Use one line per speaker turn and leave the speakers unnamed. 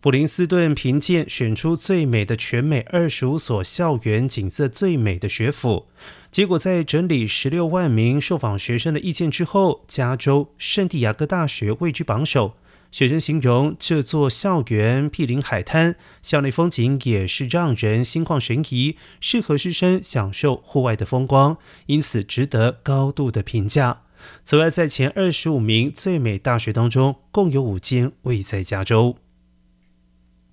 普林斯顿凭借选出最美的全美二十五所校园景色最美的学府。结果在整理十六万名受访学生的意见之后加州圣地亚哥大学位居榜首。学生形容这座校园毗邻海滩校内风景也是让人心旷神怡适合师生享受户外的风光因此值得高度的评价。此外在前二十五名最美大学当中共有五间位在加州。